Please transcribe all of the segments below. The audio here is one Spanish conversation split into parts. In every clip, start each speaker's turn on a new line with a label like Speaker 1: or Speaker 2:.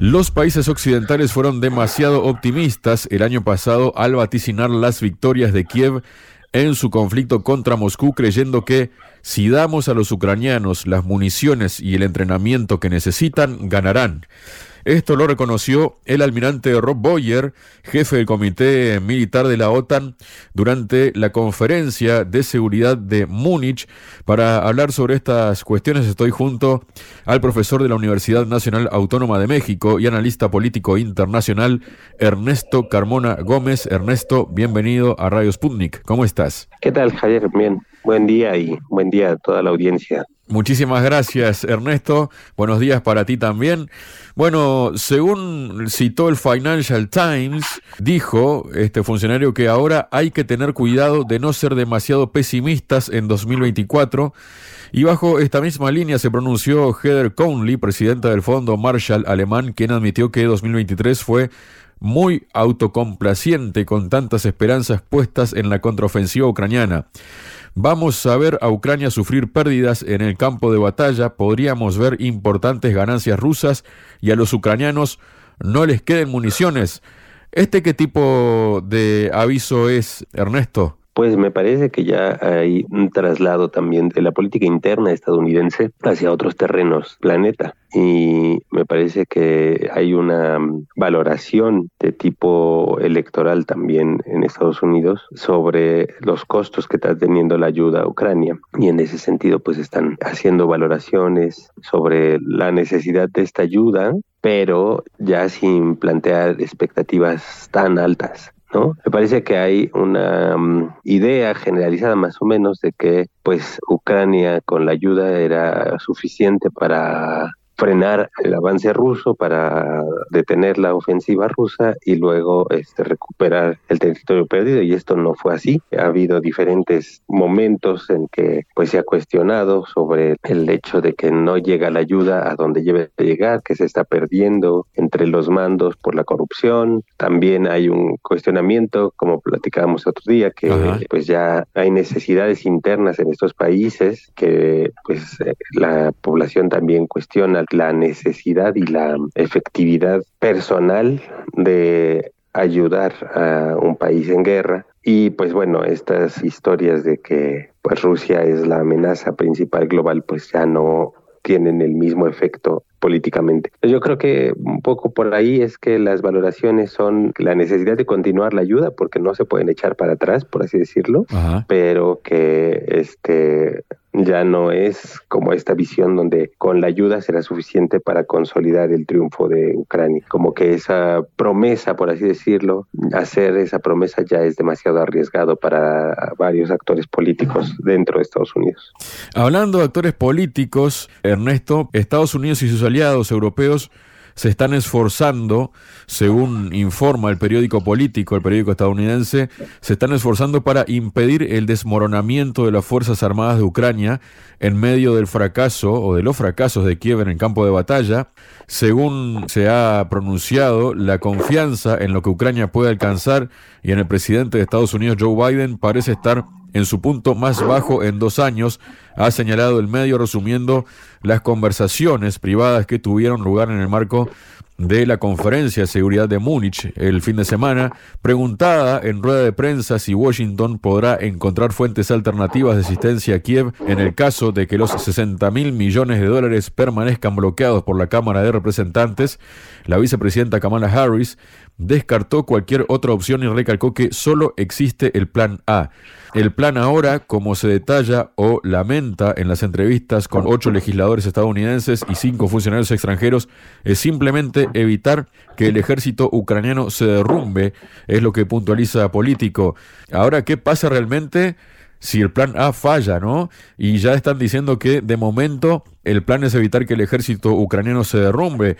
Speaker 1: Los países occidentales fueron demasiado optimistas el año pasado al vaticinar las victorias de Kiev en su conflicto contra Moscú, creyendo que si damos a los ucranianos las municiones y el entrenamiento que necesitan, ganarán. Esto lo reconoció el almirante Rob Boyer, jefe del Comité Militar de la OTAN, durante la conferencia de seguridad de Múnich. Para hablar sobre estas cuestiones estoy junto al profesor de la Universidad Nacional Autónoma de México y analista político internacional, Ernesto Carmona Gómez. Ernesto, bienvenido a Radio Sputnik. ¿Cómo estás?
Speaker 2: ¿Qué tal, Javier? Bien, buen día y buen día a toda la audiencia.
Speaker 1: Muchísimas gracias, Ernesto. Buenos días para ti también. Bueno, según citó el Financial Times, dijo este funcionario que ahora hay que tener cuidado de no ser demasiado pesimistas en 2024. Y bajo esta misma línea se pronunció Heather Conley, presidenta del Fondo Marshall alemán, quien admitió que 2023 fue muy autocomplaciente con tantas esperanzas puestas en la contraofensiva ucraniana. Vamos a ver a Ucrania sufrir pérdidas en el campo de batalla, podríamos ver importantes ganancias rusas y a los ucranianos no les queden municiones. ¿Este qué tipo de aviso es, Ernesto?
Speaker 2: Pues me parece que ya hay un traslado también de la política interna estadounidense hacia otros terrenos planeta y me parece que hay una valoración de tipo electoral también en Estados Unidos sobre los costos que está teniendo la ayuda a Ucrania y en ese sentido pues están haciendo valoraciones sobre la necesidad de esta ayuda pero ya sin plantear expectativas tan altas. ¿No? Me parece que hay una mm, idea generalizada más o menos de que pues Ucrania con la ayuda era suficiente para frenar el avance ruso para detener la ofensiva rusa y luego este, recuperar el territorio perdido y esto no fue así. Ha habido diferentes momentos en que pues se ha cuestionado sobre el hecho de que no llega la ayuda a donde debe llegar, que se está perdiendo entre los mandos por la corrupción. También hay un cuestionamiento, como platicábamos otro día, que pues ya hay necesidades internas en estos países que pues eh, la población también cuestiona la necesidad y la efectividad personal de ayudar a un país en guerra. Y pues bueno estas historias de que pues Rusia es la amenaza principal global pues ya no tienen el mismo efecto políticamente. Yo creo que un poco por ahí es que las valoraciones son la necesidad de continuar la ayuda porque no se pueden echar para atrás, por así decirlo, pero que este ya no es como esta visión donde con la ayuda será suficiente para consolidar el triunfo de Ucrania. Como que esa promesa, por así decirlo, hacer esa promesa ya es demasiado arriesgado para varios actores políticos dentro de Estados Unidos.
Speaker 1: Hablando de actores políticos, Ernesto, Estados Unidos y sus aliados europeos se están esforzando, según informa el periódico político, el periódico estadounidense, se están esforzando para impedir el desmoronamiento de las Fuerzas Armadas de Ucrania en medio del fracaso o de los fracasos de Kiev en el campo de batalla. Según se ha pronunciado, la confianza en lo que Ucrania puede alcanzar y en el presidente de Estados Unidos, Joe Biden, parece estar en su punto más bajo en dos años, ha señalado el medio resumiendo las conversaciones privadas que tuvieron lugar en el marco de la Conferencia de Seguridad de Múnich el fin de semana, preguntada en rueda de prensa si Washington podrá encontrar fuentes alternativas de asistencia a Kiev en el caso de que los 60 mil millones de dólares permanezcan bloqueados por la Cámara de Representantes, la vicepresidenta Kamala Harris descartó cualquier otra opción y recalcó que solo existe el plan A. El plan ahora, como se detalla o lamenta en las entrevistas con ocho legisladores estadounidenses y cinco funcionarios extranjeros, es simplemente evitar que el ejército ucraniano se derrumbe, es lo que puntualiza Político. Ahora, ¿qué pasa realmente? si el plan A falla, ¿no? Y ya están diciendo que de momento el plan es evitar que el ejército ucraniano se derrumbe.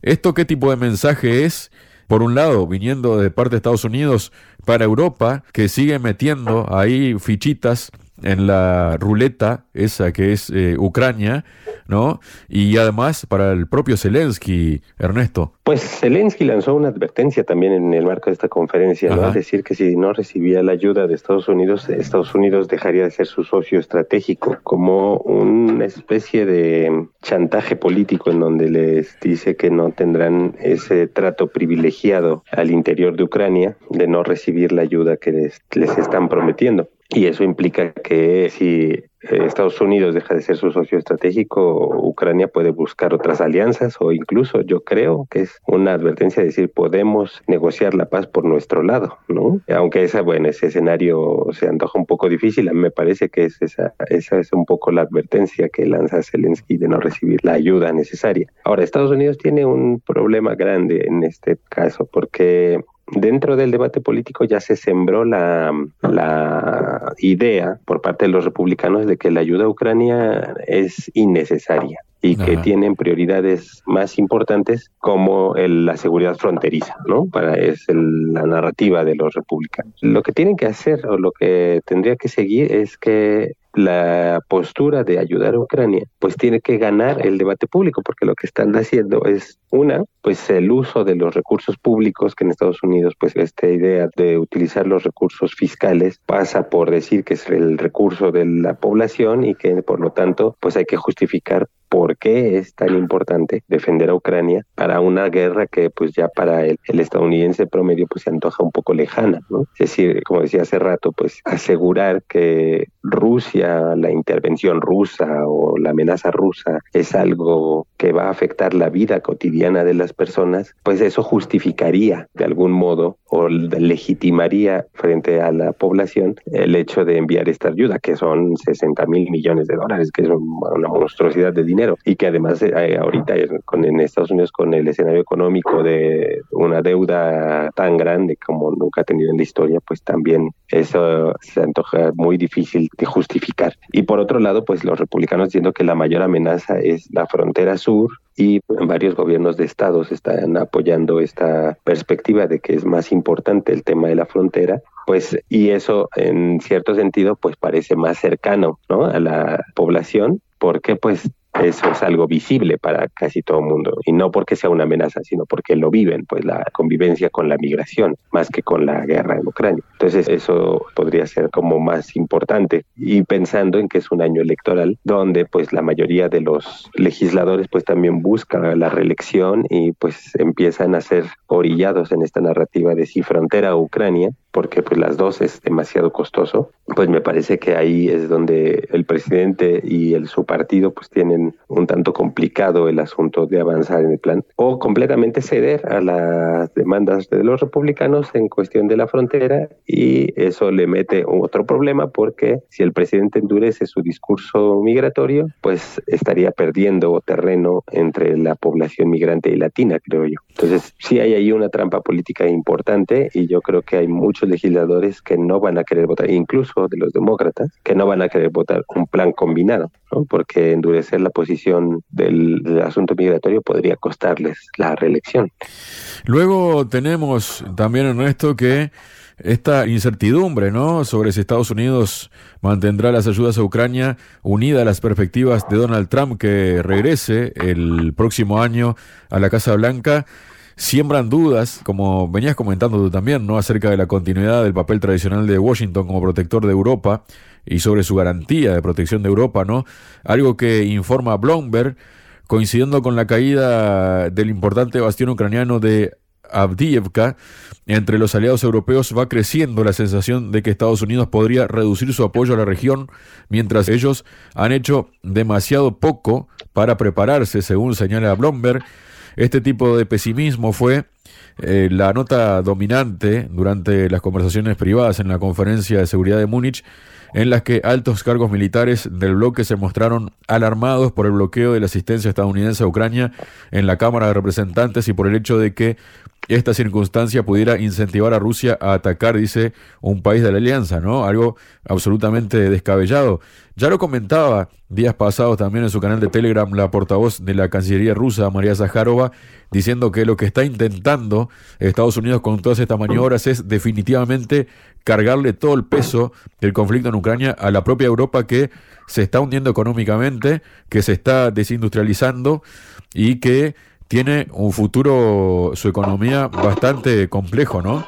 Speaker 1: ¿Esto qué tipo de mensaje es? Por un lado, viniendo de parte de Estados Unidos para Europa, que sigue metiendo ahí fichitas en la ruleta, esa que es eh, Ucrania, ¿no? Y además para el propio Zelensky, Ernesto.
Speaker 2: Pues Zelensky lanzó una advertencia también en el marco de esta conferencia, ¿no? decir que si no recibía la ayuda de Estados Unidos, Estados Unidos dejaría de ser su socio estratégico, como una especie de chantaje político en donde les dice que no tendrán ese trato privilegiado al interior de Ucrania de no recibir la ayuda que les, les están prometiendo. Y eso implica que si Estados Unidos deja de ser su socio estratégico, Ucrania puede buscar otras alianzas o incluso yo creo que es una advertencia de decir podemos negociar la paz por nuestro lado, ¿no? Aunque esa, bueno, ese escenario se antoja un poco difícil, a mí me parece que es esa, esa es un poco la advertencia que lanza Zelensky de no recibir la ayuda necesaria. Ahora, Estados Unidos tiene un problema grande en este caso porque dentro del debate político ya se sembró la, la, idea por parte de los republicanos de que la ayuda a Ucrania es innecesaria y que tienen prioridades más importantes como la seguridad fronteriza, ¿no? Para es la narrativa de los republicanos. Lo que tienen que hacer o lo que tendría que seguir es que la postura de ayudar a Ucrania, pues tiene que ganar el debate público, porque lo que están haciendo es una, pues el uso de los recursos públicos, que en Estados Unidos, pues esta idea de utilizar los recursos fiscales pasa por decir que es el recurso de la población y que por lo tanto, pues hay que justificar por qué es tan importante defender a Ucrania para una guerra que pues ya para el, estadounidense promedio pues se antoja un poco lejana, ¿no? Es decir, como decía hace rato, pues asegurar que Rusia, la intervención rusa o la amenaza rusa es algo que va a afectar la vida cotidiana de las personas, pues eso justificaría de algún modo o legitimaría frente a la población el hecho de enviar esta ayuda, que son 60 mil millones de dólares, que es una monstruosidad de dinero y que además eh, ahorita con, en Estados Unidos con el escenario económico de una deuda tan grande como nunca ha tenido en la historia, pues también eso se antoja muy difícil de justificar. Y por otro lado, pues los republicanos diciendo que la mayor amenaza es la frontera sur y varios gobiernos de estados están apoyando esta perspectiva de que es más importante el tema de la frontera pues y eso en cierto sentido pues parece más cercano ¿no? a la población porque pues eso es algo visible para casi todo el mundo y no porque sea una amenaza, sino porque lo viven, pues la convivencia con la migración más que con la guerra en Ucrania. Entonces eso podría ser como más importante y pensando en que es un año electoral donde pues la mayoría de los legisladores pues también buscan la reelección y pues empiezan a ser orillados en esta narrativa de si frontera o Ucrania porque pues las dos es demasiado costoso, pues me parece que ahí es donde el presidente y el, su partido pues tienen un tanto complicado el asunto de avanzar en el plan o completamente ceder a las demandas de los republicanos en cuestión de la frontera y eso le mete otro problema porque si el presidente endurece su discurso migratorio, pues estaría perdiendo terreno entre la población migrante y latina, creo yo. Entonces sí hay ahí una trampa política importante y yo creo que hay muchos legisladores que no van a querer votar, incluso de los demócratas, que no van a querer votar un plan combinado, porque endurecer la posición del, asunto migratorio podría costarles la reelección.
Speaker 1: Luego tenemos también, Ernesto, que esta incertidumbre, ¿no? Sobre si Estados Unidos mantendrá las ayudas a Ucrania unida a las perspectivas de Donald Trump que regrese el próximo año a la Casa Blanca siembran dudas, como venías comentando tú también, ¿no? acerca de la continuidad del papel tradicional de Washington como protector de Europa y sobre su garantía de protección de Europa, ¿no? Algo que informa Bloomberg, coincidiendo con la caída del importante bastión ucraniano de Avdiivka, entre los aliados europeos va creciendo la sensación de que Estados Unidos podría reducir su apoyo a la región, mientras ellos han hecho demasiado poco para prepararse, según señala Bloomberg, este tipo de pesimismo fue eh, la nota dominante durante las conversaciones privadas en la conferencia de seguridad de Múnich en las que altos cargos militares del bloque se mostraron alarmados por el bloqueo de la asistencia estadounidense a Ucrania en la Cámara de Representantes y por el hecho de que esta circunstancia pudiera incentivar a Rusia a atacar, dice, un país de la alianza, ¿no? Algo absolutamente descabellado. Ya lo comentaba días pasados también en su canal de Telegram la portavoz de la Cancillería rusa, María Zaharova, diciendo que lo que está intentando Estados Unidos con todas estas maniobras es definitivamente cargarle todo el peso del conflicto en Ucrania a la propia Europa que se está hundiendo económicamente, que se está desindustrializando y que tiene un futuro, su economía bastante complejo, ¿no?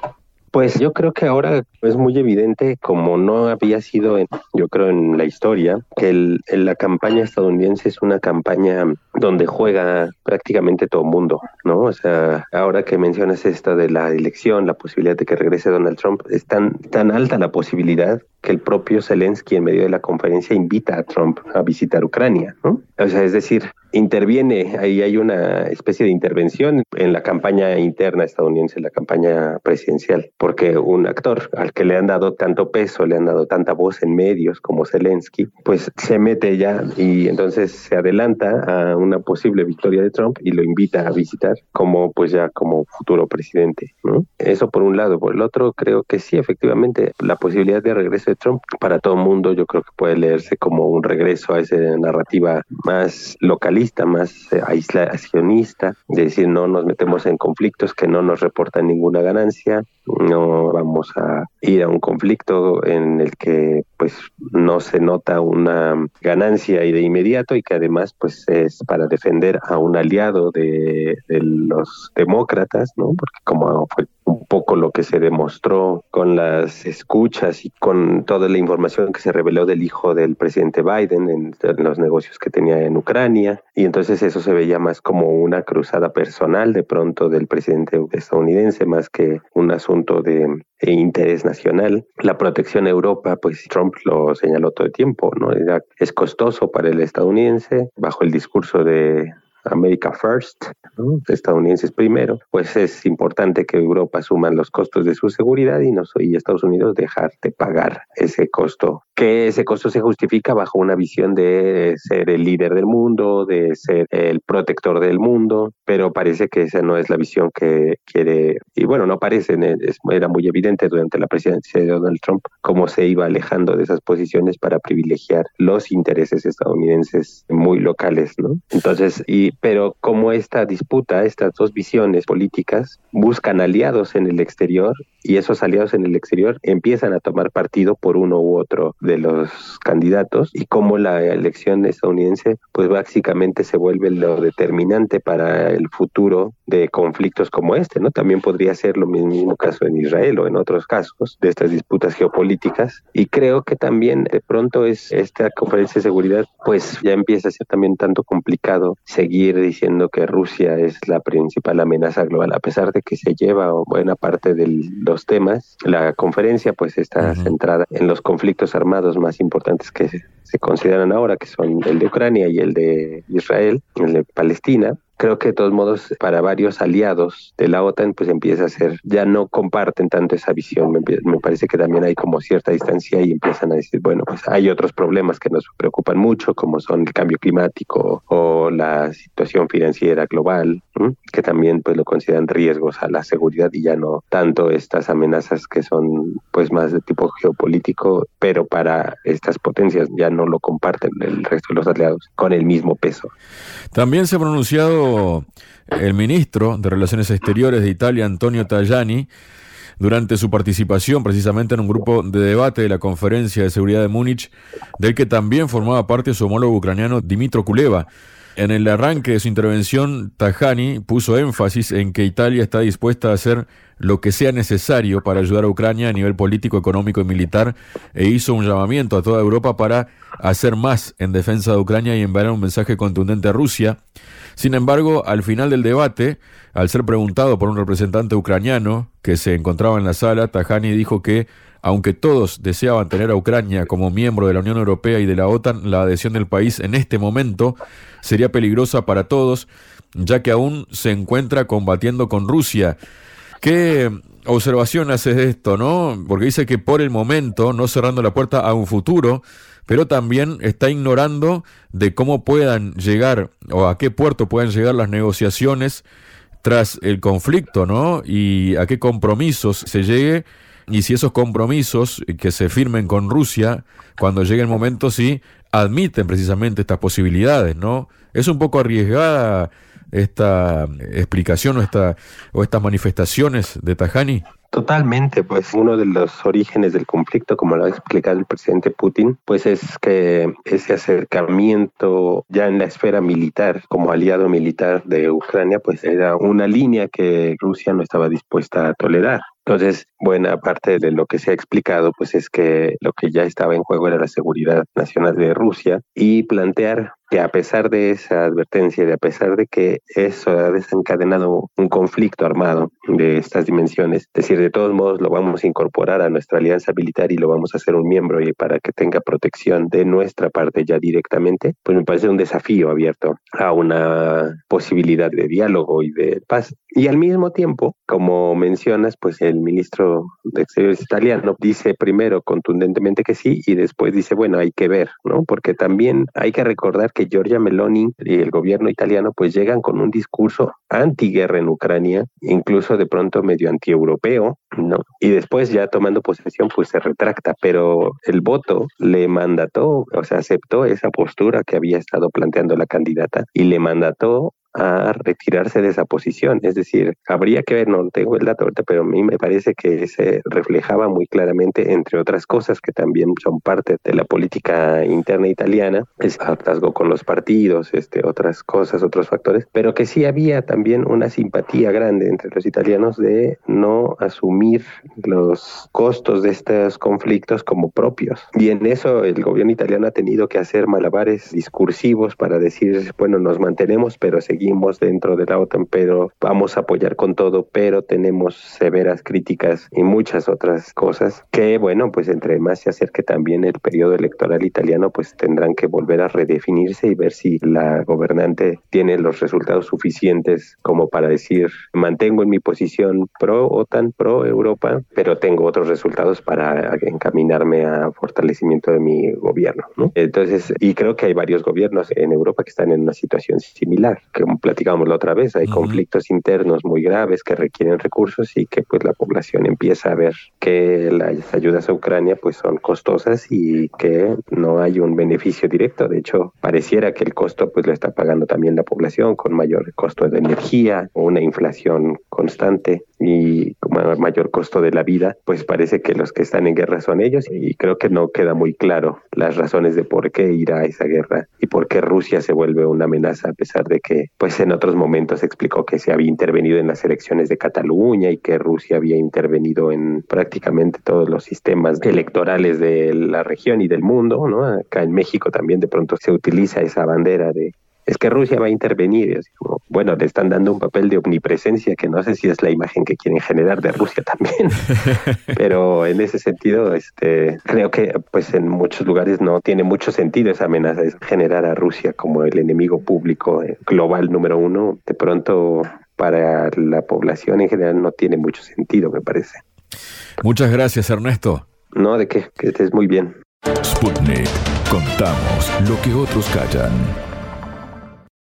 Speaker 2: Pues yo creo que ahora es muy evidente, como no había sido, yo creo, en la historia, que la campaña estadounidense es una campaña donde juega prácticamente todo mundo, ¿no? O sea, ahora que mencionas esta de la elección, la posibilidad de que regrese Donald Trump, es tan, tan alta la posibilidad que el propio Zelensky en medio de la conferencia invita a Trump a visitar Ucrania, ¿no? O sea, es decir, interviene, ahí hay una especie de intervención en la campaña interna estadounidense, la campaña presidencial, porque un actor al que le han dado tanto peso, le han dado tanta voz en medios como Zelensky, pues se mete ya y entonces se adelanta a una posible victoria de Trump y lo invita a visitar como pues ya como futuro presidente, ¿no? Eso por un lado, por el otro creo que sí, efectivamente, la posibilidad de regreso de Trump para todo el mundo yo creo que puede leerse como un regreso a esa narrativa más localista más eh, aislacionista, de decir no nos metemos en conflictos que no nos reportan ninguna ganancia, no vamos a ir a un conflicto en el que pues no se nota una ganancia y de inmediato y que además pues es para defender a un aliado de, de los demócratas, ¿no? Porque como fue un poco lo que se demostró con las escuchas y con toda la información que se reveló del hijo del presidente Biden en, los negocios que tenía en Ucrania. Y entonces eso se veía más como una cruzada personal de pronto del presidente estadounidense, más que un asunto de, interés nacional. La protección a Europa, pues Trump lo señaló todo el tiempo, ¿no? es costoso para el estadounidense, bajo el discurso de America First, estadounidenses primero, pues es importante que Europa asuma los costos de su seguridad y, no, y Estados Unidos dejar de pagar ese costo que ese costo se justifica bajo una visión de ser el líder del mundo, de ser el protector del mundo, pero parece que esa no es la visión que quiere, y bueno, no parece, era muy evidente durante la presidencia de Donald Trump cómo se iba alejando de esas posiciones para privilegiar los intereses estadounidenses muy locales, ¿no? Entonces, y, pero como esta disputa, estas dos visiones políticas buscan aliados en el exterior y esos aliados en el exterior empiezan a tomar partido por uno u otro de los candidatos y cómo la elección estadounidense pues básicamente se vuelve lo determinante para el futuro de conflictos como este, ¿no? También podría ser lo mismo caso en Israel o en otros casos de estas disputas geopolíticas. Y creo que también de pronto es esta conferencia de seguridad pues ya empieza a ser también tanto complicado seguir diciendo que Rusia es la principal amenaza global a pesar de que se lleva buena parte de los temas. La conferencia pues está centrada en los conflictos armados más importantes que se consideran ahora, que son el de Ucrania y el de Israel, el de Palestina, creo que de todos modos para varios aliados de la OTAN pues empieza a ser, ya no comparten tanto esa visión, me, parece que también hay como cierta distancia y empiezan a decir, bueno, pues hay otros problemas que nos preocupan mucho como son el cambio climático o la situación financiera global, que también pues lo consideran riesgos a la seguridad y ya no tanto estas amenazas que son pues más de tipo geopolítico, pero para estas potencias ya no lo comparten el resto de los aliados con el mismo peso.
Speaker 1: También se ha pronunciado el ministro de Relaciones Exteriores de Italia, Antonio Tajani, durante su participación precisamente en un grupo de debate de la Conferencia de Seguridad de Múnich, del que también formaba parte su homólogo ucraniano Dimitro Kuleva. En el arranque de su intervención, Tajani puso énfasis en que Italia está dispuesta a hacer lo que sea necesario para ayudar a Ucrania a nivel político, económico y militar e hizo un llamamiento a toda Europa para hacer más en defensa de Ucrania y enviar un mensaje contundente a Rusia. Sin embargo, al final del debate, al ser preguntado por un representante ucraniano que se encontraba en la sala, Tajani dijo que, aunque todos deseaban tener a Ucrania como miembro de la Unión Europea y de la OTAN, la adhesión del país en este momento sería peligrosa para todos, ya que aún se encuentra combatiendo con Rusia. ¿Qué observación haces de esto, no? Porque dice que por el momento, no cerrando la puerta a un futuro, pero también está ignorando de cómo puedan llegar o a qué puerto puedan llegar las negociaciones tras el conflicto, ¿no? Y a qué compromisos se llegue y si esos compromisos que se firmen con Rusia, cuando llegue el momento, sí admiten precisamente estas posibilidades, ¿no? Es un poco arriesgada esta explicación o, esta, o estas manifestaciones de Tajani.
Speaker 2: Totalmente, pues uno de los orígenes del conflicto, como lo ha explicado el presidente Putin, pues es que ese acercamiento ya en la esfera militar, como aliado militar de Ucrania, pues era una línea que Rusia no estaba dispuesta a tolerar. Entonces, buena parte de lo que se ha explicado, pues es que lo que ya estaba en juego era la seguridad nacional de Rusia y plantear que a pesar de esa advertencia, de a pesar de que eso ha desencadenado un conflicto armado de estas dimensiones, es decir, de todos modos lo vamos a incorporar a nuestra alianza militar y lo vamos a hacer un miembro y para que tenga protección de nuestra parte ya directamente, pues me parece un desafío abierto a una posibilidad de diálogo y de paz. Y al mismo tiempo, como mencionas, pues el ministro de Exteriores italiano dice primero contundentemente que sí y después dice, bueno, hay que ver, ¿no? Porque también hay que recordar que Giorgia Meloni y el gobierno italiano pues llegan con un discurso antiguerra en Ucrania, incluso de pronto medio antieuropeo, ¿no? Y después ya tomando posesión pues se retracta, pero el voto le mandató, o sea, aceptó esa postura que había estado planteando la candidata y le mandató a retirarse de esa posición. Es decir, habría que ver, no tengo el dato ahorita, pero a mí me parece que se reflejaba muy claramente, entre otras cosas que también son parte de la política interna italiana, es hartazgo con los partidos, este, otras cosas, otros factores, pero que sí había también una simpatía grande entre los italianos de no asumir los costos de estos conflictos como propios. Y en eso el gobierno italiano ha tenido que hacer malabares discursivos para decir, bueno, nos mantenemos, pero seguimos seguimos dentro de la OTAN, pero vamos a apoyar con todo, pero tenemos severas críticas y muchas otras cosas que, bueno, pues entre más se acerque también el periodo electoral italiano, pues tendrán que volver a redefinirse y ver si la gobernante tiene los resultados suficientes como para decir, mantengo en mi posición pro OTAN, pro Europa, pero tengo otros resultados para encaminarme a fortalecimiento de mi gobierno. ¿no? Entonces, y creo que hay varios gobiernos en Europa que están en una situación similar, que como platicábamos la otra vez, hay conflictos internos muy graves que requieren recursos y que pues la población empieza a ver que las ayudas a Ucrania pues son costosas y que no hay un beneficio directo. De hecho, pareciera que el costo pues lo está pagando también la población con mayor costo de energía, una inflación constante y mayor costo de la vida, pues parece que los que están en guerra son ellos y creo que no queda muy claro las razones de por qué irá a esa guerra y por qué Rusia se vuelve una amenaza a pesar de que pues en otros momentos explicó que se había intervenido en las elecciones de Cataluña y que Rusia había intervenido en prácticamente todos los sistemas electorales de la región y del mundo, ¿no? Acá en México también de pronto se utiliza esa bandera de es que Rusia va a intervenir. bueno, le están dando un papel de omnipresencia que no sé si es la imagen que quieren generar de Rusia también. Pero en ese sentido, este, creo que pues en muchos lugares no tiene mucho sentido esa amenaza, es generar a Rusia como el enemigo público eh, global número uno. De pronto, para la población en general no tiene mucho sentido, me parece.
Speaker 1: Muchas gracias, Ernesto.
Speaker 2: No, de qué, que estés muy bien.
Speaker 3: Sputnik. Contamos lo que otros callan.